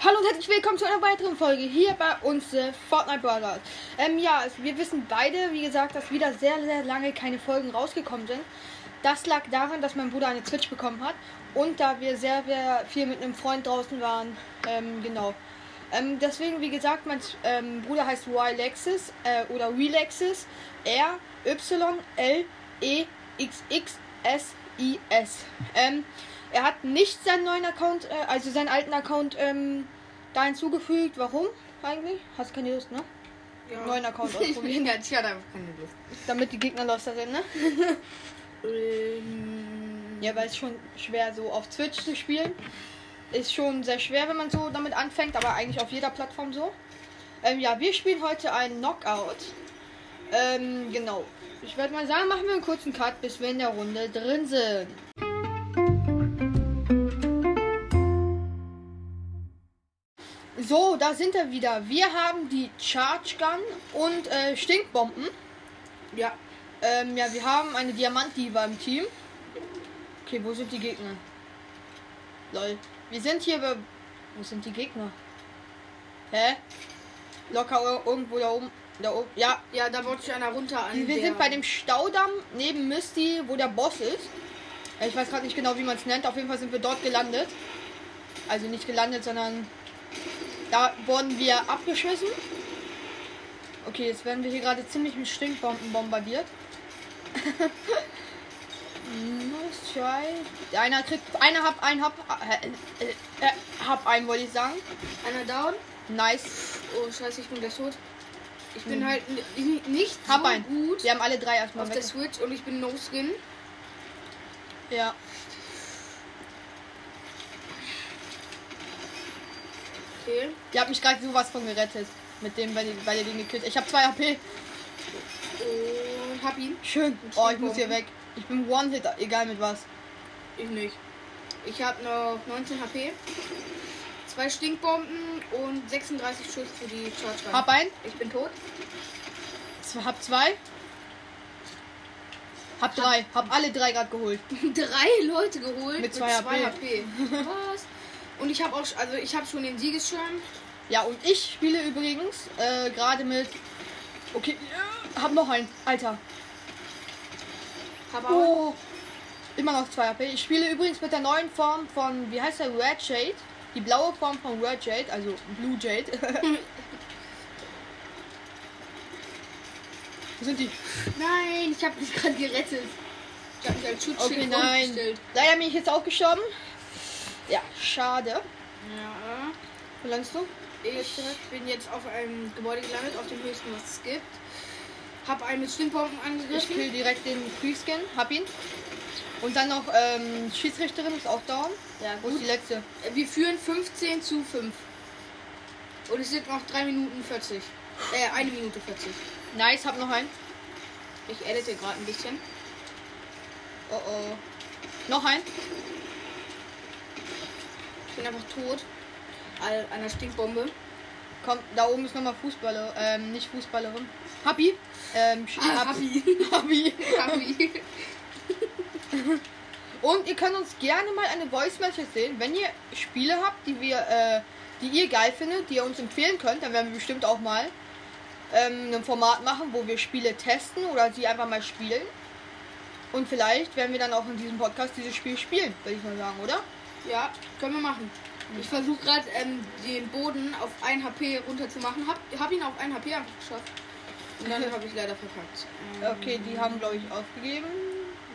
Hallo und herzlich willkommen zu einer weiteren Folge hier bei uns äh, Fortnite Brothers. Ähm, ja, wir wissen beide, wie gesagt, dass wieder sehr, sehr lange keine Folgen rausgekommen sind. Das lag daran, dass mein Bruder eine Switch bekommen hat und da wir sehr, sehr viel mit einem Freund draußen waren. Ähm, genau. Ähm, deswegen, wie gesagt, mein ähm, Bruder heißt Ylexis äh, oder Relexis. R Y L E X X S I S. Er hat nicht seinen neuen Account, äh, also seinen alten Account ähm, da hinzugefügt. Warum eigentlich? Hast keine Lust, ne? Ja. Neuen Account Ich, ausprobieren. ja, ich hatte einfach keine Lust. Damit die Gegner loster sind, ne? Ähm, Ja, weil es schon schwer so auf Twitch zu spielen. Ist schon sehr schwer, wenn man so damit anfängt, aber eigentlich auf jeder Plattform so. Ähm, ja, wir spielen heute ein Knockout. Ähm, genau. Ich werde mal sagen, machen wir einen kurzen Cut, bis wir in der Runde drin sind. So, da sind wir wieder. Wir haben die Charge Gun und äh, Stinkbomben. ja. Ähm, ja, wir haben eine Diamant-Diva im Team. Okay, wo sind die Gegner? Lol. Wir sind hier bei... Wo sind die Gegner? Hä? Locker ir- irgendwo da oben. Da oben. Ja, Ja, da wollte ich einer runter an. wir sind bei dem Staudamm neben Misty, wo der Boss ist. Ich weiß gerade nicht genau, wie man es nennt. Auf jeden Fall sind wir dort gelandet. Also nicht gelandet, sondern da wurden wir abgeschossen. Okay, jetzt werden wir hier gerade ziemlich mit Stinkbomben bombardiert. nice try. Einer kriegt, einer hab, ein hab, äh, äh, äh, hab einen, wollte ich sagen. Einer down. Nice. Oh, scheiße, ich bin gleich tot. Ich bin Hm. halt nicht Hab so einen. gut Wir haben alle drei erstmal auf weg. der Switch und ich bin No Skin. Ja. Okay. Ihr habt mich gerade sowas von gerettet. Mit dem, weil ihr, weil ihr den gekillt Ich habe 2 HP. Und hab ihn. Schön. Oh, ich muss hier weg. Ich bin One-Hit, egal mit was. Ich nicht. Ich habe noch 19 HP. Zwei Stinkbomben und 36 Schuss für die Charge Gun. Hab ein. Ich bin tot. Z- Hab zwei. Hab drei. Hab alle drei gerade geholt. drei Leute geholt Mit zwei HP. Was? Und ich habe auch, also ich habe schon den Siegesschirm. Ja, und ich spiele übrigens äh, gerade mit. Okay, ja, hab noch einen. Alter. Auch. Oh. Immer noch 2 HP. Ich spiele übrigens mit der neuen Form von, wie heißt der, Red Jade. Die blaue Form von Red Jade, also Blue Jade. Wo sind die? Nein, ich habe mich gerade gerettet. Ich habe mich als Schutzschild Okay, nein. Leider bin ich jetzt auch gestorben. Ja, schade. Ja. Wo landest du? Ich bin jetzt auf einem Gebäude gelandet, auf dem höchsten, was es gibt. Hab einen mit Stinkbomben Ich angegriffen. kill direkt den Freeskin, hab ihn. Und dann noch ähm, Schiedsrichterin ist auch down. Ja, Wo ist gut. die letzte? Wir führen 15 zu 5. Und es sind noch 3 Minuten 40. Äh, 1 Minute 40. Nice, hab noch einen. Ich edite gerade ein bisschen. Oh oh. Noch ein. Ich bin einfach tot. An einer Stinkbombe. Komm, da oben ist nochmal Fußballer. Ähm, nicht Fußballerin. Happy. Ähm, Happy. Happy. Happy. Und ihr könnt uns gerne mal eine Voice Message sehen, wenn ihr Spiele habt, die wir, äh, die ihr geil findet, die ihr uns empfehlen könnt, dann werden wir bestimmt auch mal ähm, ein Format machen, wo wir Spiele testen oder sie einfach mal spielen. Und vielleicht werden wir dann auch in diesem Podcast dieses Spiel spielen, würde ich mal sagen, oder? Ja, können wir machen. Ich versuche gerade ähm, den Boden auf 1 HP runter zu machen. Hab, hab ihn auf 1 HP einfach geschafft. Und dann habe ich leider verkackt. Ähm, Okay, die haben, glaube ich, aufgegeben.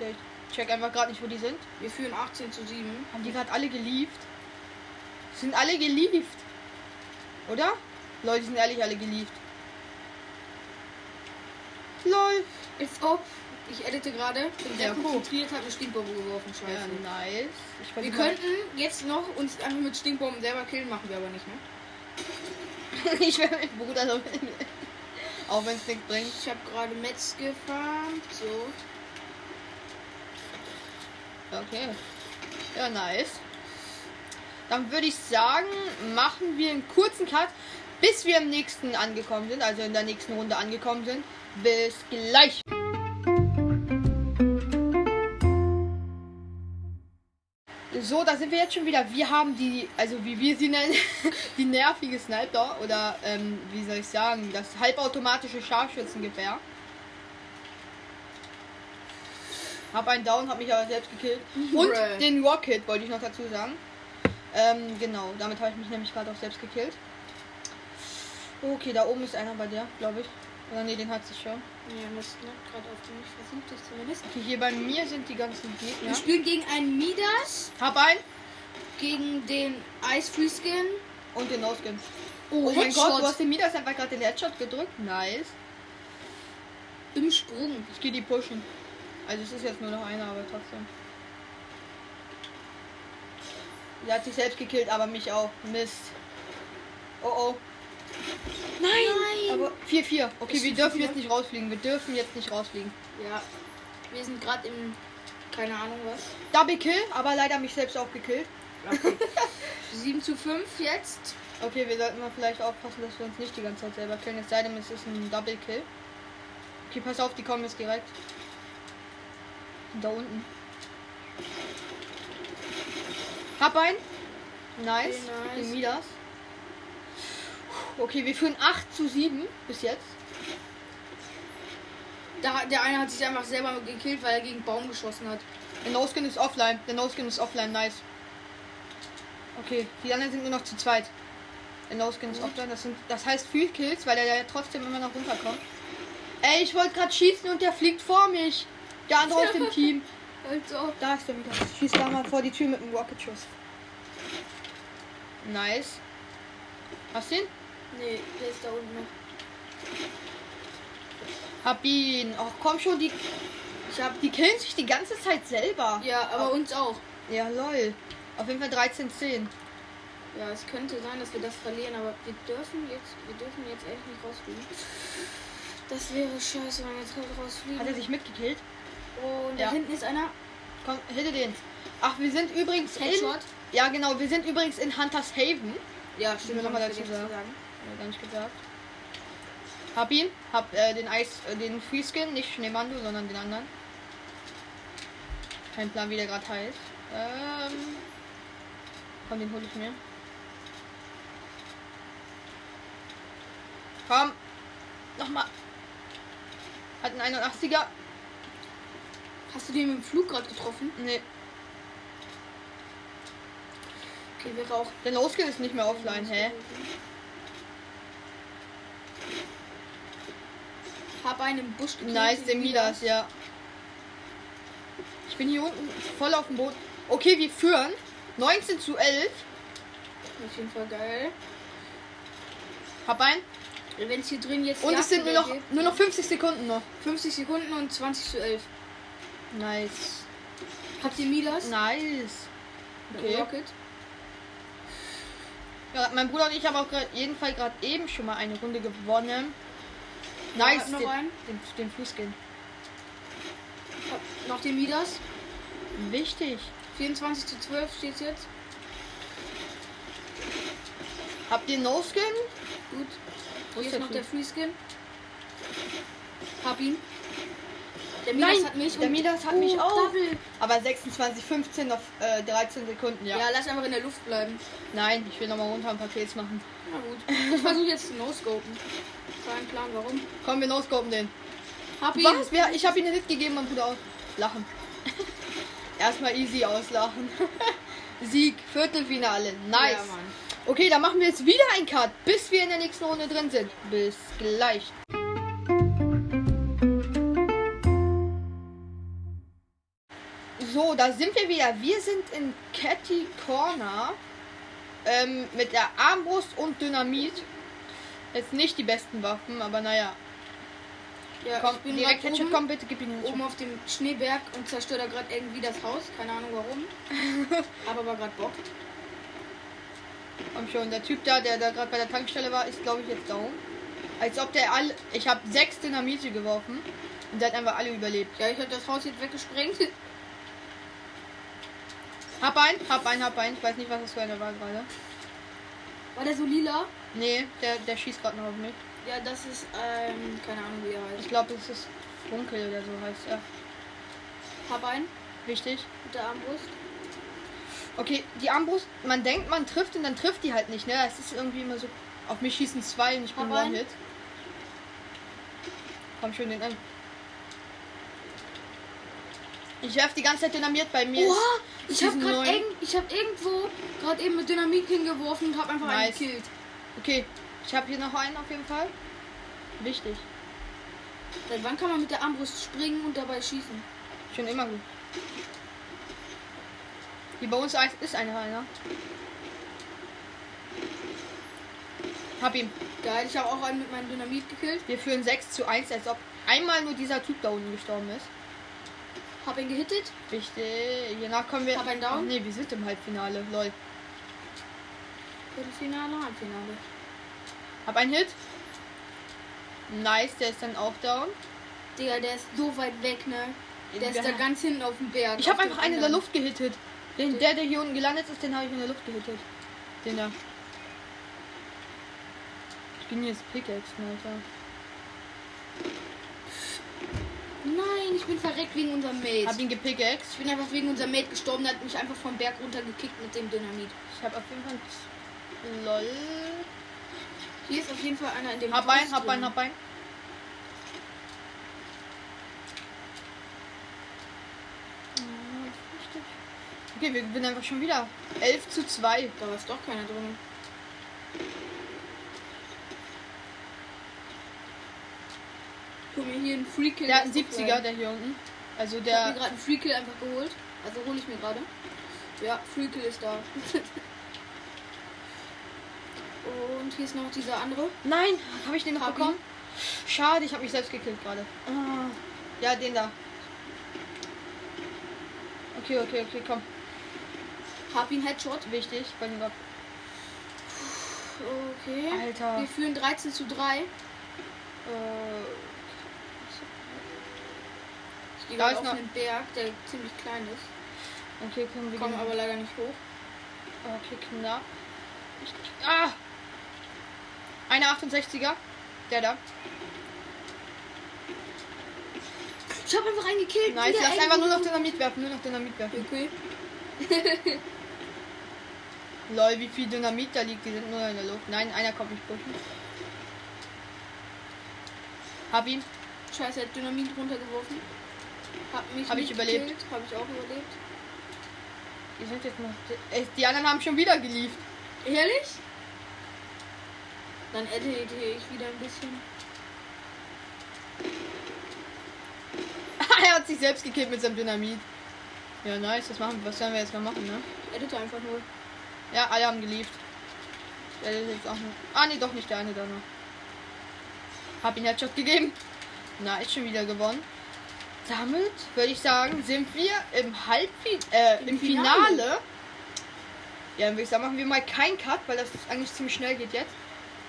Ich check einfach gerade nicht, wo die sind. Wir führen 18 zu 7. Haben die gerade alle gelieft? Sind alle gelieft? Oder? Leute, die sind ehrlich alle gelieft. Lol. Ist ob. Ich edite gerade. Bin sehr Ja, konzentriert, habe eine Stinkbombe geworfen. Ja, Scheiße. nice. Ich Wir könnten jetzt noch uns einfach mit Stinkbomben selber killen, machen wir aber nicht, ne? ich werde mit Bruder so Auch wenn es nichts bringt. Ich habe gerade Metz gefahren. So. Okay. Ja, nice. Dann würde ich sagen, machen wir einen kurzen Cut, bis wir im nächsten angekommen sind, also in der nächsten Runde angekommen sind. Bis gleich. So, da sind wir jetzt schon wieder. Wir haben die, also wie wir sie nennen, die nervige Sniper oder ähm, wie soll ich sagen, das halbautomatische Scharfschützengewehr. Hab einen Down, hab mich aber selbst gekillt. Und Bruh. den Rocket wollte ich noch dazu sagen. Ähm, genau, damit habe ich mich nämlich gerade auch selbst gekillt. Okay, da oben ist einer bei dir, glaube ich. Oder nee, den hat sich schon. Ja, das knappt gerade auf mich. Versucht es zumindest. Okay, hier bei mir sind die ganzen Gegner. Wir spielen gegen einen Midas, Hab einen gegen den Ice Free Skin. und den No-Skin. Oh, Oh mein Gott, du hast den Midas einfach gerade den Headshot gedrückt. Nice. im Sprung. Ich gehe die pushen. Also es ist jetzt nur noch einer, aber trotzdem. Der hat sich selbst gekillt, aber mich auch. Mist. Oh oh. Nein! Aber 4-4. Okay, wir dürfen jetzt nicht rausfliegen. Wir dürfen jetzt nicht rausfliegen. Ja, wir sind gerade im, keine Ahnung was. Double Kill, aber leider mich selbst auch gekillt. Okay. 7 zu 5 jetzt. Okay, wir sollten mal vielleicht aufpassen, dass wir uns nicht die ganze Zeit selber killen. Es sei denn, es ist ein Double Kill. Okay, pass auf, die kommen jetzt direkt. Da unten. Hab ein. Nice. Okay, nice. Den Midas. Okay, wir führen 8 zu 7 bis jetzt. Da, der eine hat sich einfach selber gekillt, weil er gegen Baum geschossen hat. Der No-Skin ist offline. Der No-Skin ist offline. Nice. Okay, die anderen sind nur noch zu zweit. Der No-Skin ist offline. Das, sind, das heißt viel Kills, weil er ja trotzdem immer noch runterkommt. Ey, ich wollte gerade schießen und der fliegt vor mich. Der andere aus dem Team. Also. Da ist er wieder. Schieß da mal vor die Tür mit dem Rocket-Schuss. Nice. Hast du ihn? Nee, der ist da unten noch. Hab ihn. Ach komm schon, die. Ich hab, die killen sich die ganze Zeit selber. Ja, aber uns auch. Ja, lol. Auf jeden Fall 13-10. Ja, es könnte sein, dass wir das verlieren, aber wir dürfen jetzt, wir dürfen jetzt echt nicht rausfliegen. Das wäre scheiße, wenn wir jetzt rausfliegen. Hat er sich mitgekillt? Oh, und Ja. da hinten ist einer. Komm, hitte den. Ach, wir sind übrigens in. Ja, genau, wir sind übrigens in Hunters Haven. Ja, stimmt, noch mal hab ich dazu vergessen sagen. Ich gar nicht gesagt. Hab ihn. Hab äh, den Eis, äh, den Freeskin, nicht Schneemandu, sondern den anderen. Kein Plan, wie der gerade heißt. Ähm. Komm, den hol ich mir. Komm. Nochmal. Hat einen 81er. Hast du den dem Flug gerade getroffen? Nee, Okay, wäre auch. der No-Skin ist nicht mehr offline, hä? Hab einen im Busch gekillt. Nice, den Midas, ja. Ich bin hier unten voll auf dem Boot. Okay, wir führen 19 zu 11. Auf jeden Fall geil. Hab ein. Wenn es hier drin jetzt. Und es sind nur noch, gibt, nur noch 50 Sekunden noch. 50 Sekunden und 20 zu 11. Nice. Habt ihr Midas? Nice. Okay. Rocket? Ja, mein Bruder und ich haben auch grad, jeden Fall gerade eben schon mal eine Runde gewonnen. Nice. noch den, einen. den, den. Hab noch den Midas. Wichtig. 24 zu 12 steht jetzt. Habt ihr No-Skin? Gut. Wo Hier ist noch Free? der Freeskin. Hab ihn. Der Midas Nein, hat mich. der Midas hat Oh, mich auch. Double. Aber 26, 15 auf äh, 13 Sekunden, ja. Ja. lass einfach in der Luft bleiben. Nein, ich will nochmal runter ein paar Kills machen. Na gut. Ich versuche jetzt zu no-scopen. Kein Plan, warum. Komm, wir no-scopen den. Hab ihn. Was? Wer? Ich habe ihn nicht gegeben, Bruder auch. Lachen. Erstmal easy auslachen. Sieg, Viertelfinale. Nice. Ja, okay, dann machen wir jetzt wieder ein Cut, bis wir in der nächsten Runde drin sind. Bis gleich. So, da sind wir wieder. Wir sind in Catty Corner. Ähm, mit der Armbrust und Dynamit. Jetzt nicht die besten Waffen, aber naja. Ja, Komm, ich bin direkt grad Headshot, oben, komm bitte, gib ihn oben auf dem Schneeberg und zerstöre da gerade irgendwie das Haus. Keine Ahnung warum. Aber gerade Bock. Komm schon, der Typ da, der da gerade bei der Tankstelle war, ist glaube ich jetzt down. Als ob der alle. Ich habe sechs Dynamite geworfen und der hat einfach alle überlebt. Ja, ich habe das Haus jetzt weggesprengt. Hab ein, hab ein, hab ein. Ich weiß nicht, was das für einer war gerade. War der so lila? Nee, der, der schießt gerade noch auf mich. Ja, das ist, ähm, keine Ahnung wie er Ich heißt. glaube, das ist Funkel oder so heißt er. Hab einen Wichtig. mit der Armbrust. Okay, die Armbrust, man denkt, man trifft und dann trifft die halt nicht, ne? Es ist irgendwie immer so. Auf mich schießen zwei und ich bin einen. One-Hit. Komm schon den an. Ich werf die ganze Zeit dynamiert bei mir. Oha! Ich habe gerade irgend, ich habe irgendwo gerade eben mit Dynamit hingeworfen und habe einfach einen Nice. gekillt. Okay, ich habe hier noch einen auf jeden Fall. Wichtig. Seit wann kann man mit der Armbrust springen und dabei schießen? Schon immer gut. Hier bei uns ist einer. einer. Hab ihn. Geil, ich habe auch einen mit meinem Dynamit gekillt. Wir führen 6 zu 1, als ob einmal nur dieser Typ da unten gestorben ist. Hab ihn gehittet. Wichtig. Hiernach kommen wir. Hab einen down. Ach nee, wir sind im Halbfinale. Lol. Viertelfinale, Halbfinale. Hab einen Hit. Nice, der ist dann auch down. Digga, der ist so weit weg, ne? Der ist Ja. da ganz hinten auf dem Berg. Ich habe einfach einen in der. Luft gehittet. Den, der, der hier unten gelandet ist, den habe ich in der Luft gehittet. Den da. Ich bin jetzt Pickaxe, Alter. Nein, ich bin verreckt wegen unserem Mate. Hab ihn gepickaxe. Ich bin einfach wegen unserem Mate gestorben, der hat mich einfach vom Berg runtergekickt mit dem Dynamit. Ich habe auf jeden Fall. Lol. Hier ist auf jeden Fall einer in dem Hab einen, hab einen, hab einen. Okay, wir gewinnen einfach schon wieder. 11 zu 2. Da ist doch keiner drin. Guck mir hier einen Free Kill. Der hat einen ist offline. 70er, der hier unten. Also Ich hab mir der. gerade einen Free Kill einfach geholt. Also hole ich mir gerade. Ja, Free Kill ist da. Und hier ist noch dieser andere. Nein, habe ich den noch Hab bekommen? Schade, ich habe mich selbst gekillt gerade. Ah, Ja, den da. Okay, okay, okay, komm. Hab ihn Headshot. Wichtig, weil den Okay. Alter. Wir führen 13 zu 3. Äh, Ich gehe Da ist auf noch- einen Berg, der ziemlich klein ist. okay, komm, wir kommen aber leider nicht hoch. Okay, knapp. Richtig. Ah! Eine 68er. Der da. Ich habe einfach einen gekillt. Nice. Wieder Lass einfach nur noch. Dynamit werfen. Nur noch Dynamit werfen. Okay. Lol, wie viel Dynamit da liegt. Die sind nur in der Luft. Nein, einer kommt nicht pushen. Hab ihn. Scheiße, er hat Dynamit runtergeworfen. Hab mich Hab ich überlebt. gekillt. Hab ich auch überlebt. Die sind jetzt noch. Die anderen haben schon wieder gelieft. Ehrlich? Dann edite ich wieder ein bisschen. er hat sich selbst gekillt mit seinem Dynamit. Ja, nice. Das machen, was sollen wir jetzt mal machen, ne? Edite einfach nur. Ja, alle haben gelieft. Der ist jetzt auch noch. Ah, nee, doch nicht der eine da noch. Hab ihn Headshot gegeben. Na, ist schon wieder gewonnen. Damit würde ich sagen, sind wir im Halbfinale, äh, Im im Finale. Finale. Ja, dann würde ich sagen, machen wir mal keinen Cut, weil das eigentlich ziemlich schnell geht jetzt.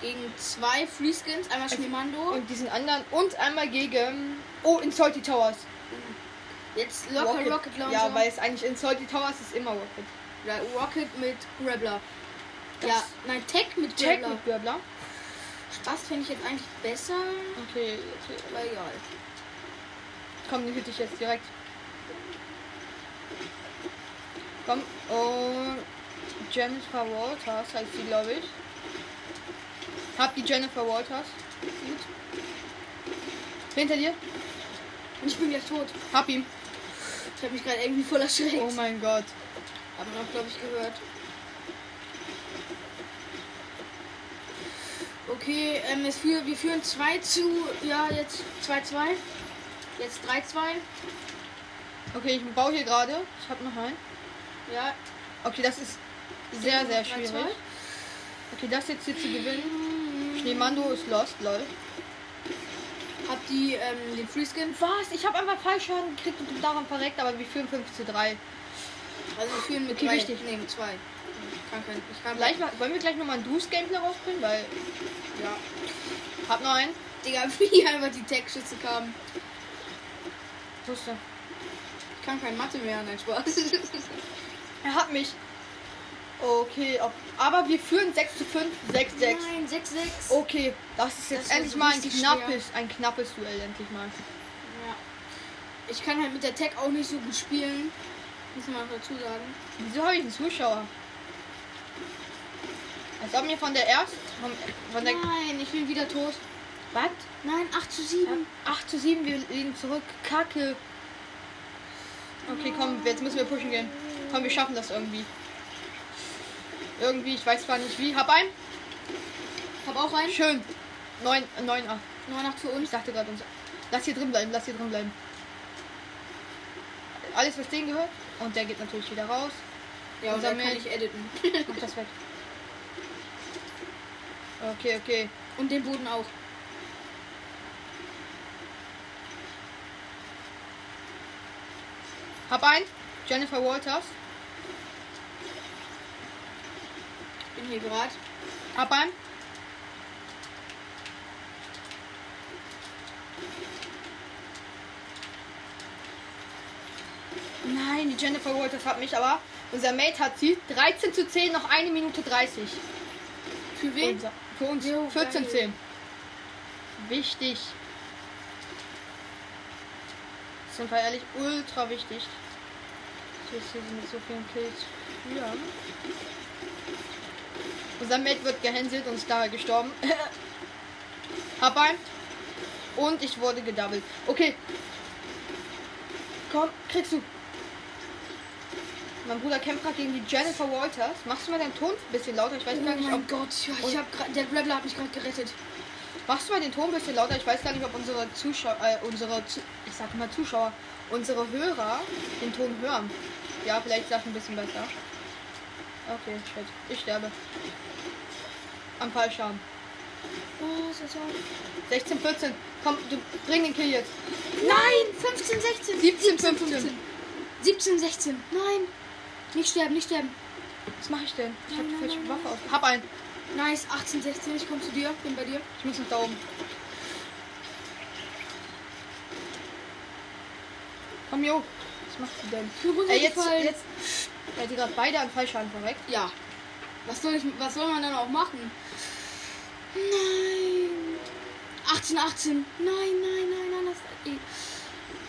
Gegen zwei Freeskins. Einmal Schneemando. Und diesen anderen und einmal gegen. Oh, in Salty Towers. Jetzt locker Rocket, Launcher. Ja, weil es eigentlich in Salty Towers ist immer Rocket. Ja, Rocket mit Grappler. Das- Ja, nein, Tech mit Check Grappler. mit Görbler. Das finde ich jetzt eigentlich besser. Okay, okay. Aber egal. Komm, die hütte ich jetzt direkt. Komm, und Jennifer Walters heißt sie, glaube ich. Hab die Jennifer Walters. Gut. Hinter dir. Und ich bin gleich tot. Hab ihn. Ich habe mich gerade irgendwie voll erschreckt. Oh mein Gott. Haben wir noch, glaube ich, gehört. Okay, ähm, es für, wir führen 2 zu, ja, jetzt 2-2. Jetzt 3-2. Okay, ich baue hier gerade. Ich hab noch einen. Ja, Okay, das ist sehr, sehr 3-2. schwierig. Okay, das jetzt hier zu gewinnen. Schneemando ist lost, lol. Hab die, ähm, den Freeskin. Was? Ich habe einfach Fallschaden gekriegt und bin daran verreckt, aber wir führen 5 zu 3. Also wir führen mit Okay, drei. wichtig. Nee, mit zwei. Ich kann kein, ich kann Gleich mal, wollen wir gleich nochmal ein Duos-Gameplay rausbringen? Weil, Ja. hab noch einen. Digga, wie einfach die Tech-Schütze kamen. Wusste. Ich kann kein Mathe mehr, nein, Spaß. Er hat mich. Okay, ob, aber wir führen 6 zu 5, 6 6. Nein, 6-6. Okay, das ist jetzt Das ist endlich mal ein knappes, ein knappes Duell, endlich mal. Ja. Ich kann halt mit der Tech auch nicht so gut spielen. Muss man dazu sagen. Wieso habe ich einen Zuschauer? Als ob mir von der ersten. Von, von der. Nein, ich bin wieder tot. Was? Nein, 8 zu 7. 8 zu 7, wir liegen zurück. Kacke. Okay, komm, jetzt müssen wir pushen gehen. Komm, wir schaffen das irgendwie. Irgendwie, ich weiß zwar nicht wie. Hab ein. Hab auch einen. Schön. 9, 9, 8. 9 8 für Ich uns. dachte gerade uns. Lass hier drin bleiben, lass hier drin bleiben. Alles, was denen gehört. Und der geht natürlich wieder raus. Ja, und dann kann ich editen. Mach das weg. Okay, okay. Und den Boden auch. Hab ein. Jennifer Walters. Bin hier gerade. Hab ein. Nein, die Jennifer Walters hat mich, aber unser Mate hat sie. 13 zu 10, noch eine Minute 30. Für wen? Unser, für uns Jo, 14 geil. 10. Wichtig. Sind wir ehrlich ultra wichtig. Ich hier mit so vielen Kills führen. Unser Mate wird gehänselt und ist daher gestorben. Hab ein. Und ich wurde gedoubled. Okay. Komm, kriegst du. Mein Bruder kämpft gerade gegen die Jennifer Walters. Machst du mal deinen Ton ein bisschen lauter? Ich weiß Oh gar nicht, ob mein Gott, ich, ich hab grad, der Grappler hat mich gerade gerettet. Machst du mal den Ton ein bisschen lauter? Ich weiß gar nicht, ob unsere Zuschauer, äh, unsere, ich sag mal Zuschauer, unsere Hörer den Ton hören. Ja, vielleicht das ein bisschen besser. Okay, shit. Ich sterbe. Am. Oh, so? 16, 14. Komm, du bring den Kill jetzt. Nein, 15, 16. 17, 15. 17, 16. Nein. Nicht sterben, nicht sterben. Was mache ich denn? Ich habe die falsche Waffe aus. Hab einen. Nice, 18, 16. Ich komme zu dir. Bin bei dir. Ich muss nach da oben. Komm, Jo. Was macht sie denn? Ey, jetzt, jetzt. Ja, die gerade beide an Fallschaden verreckt. Ja. Was soll, ich, was soll man dann auch machen? Nein. 18, 18. Nein, nein, nein, nein. Das, ey.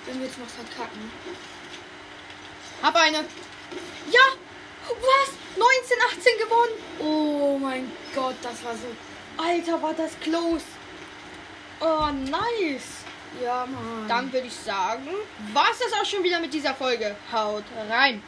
Wenn wir jetzt noch verkacken. Hab eine. Ja! Was? 19, 18 gewonnen! Oh mein Gott, das war so. Alter, war das close. Oh, nice. Ja, Mann. Dann würde ich sagen, war es das auch schon wieder mit dieser Folge. Haut rein.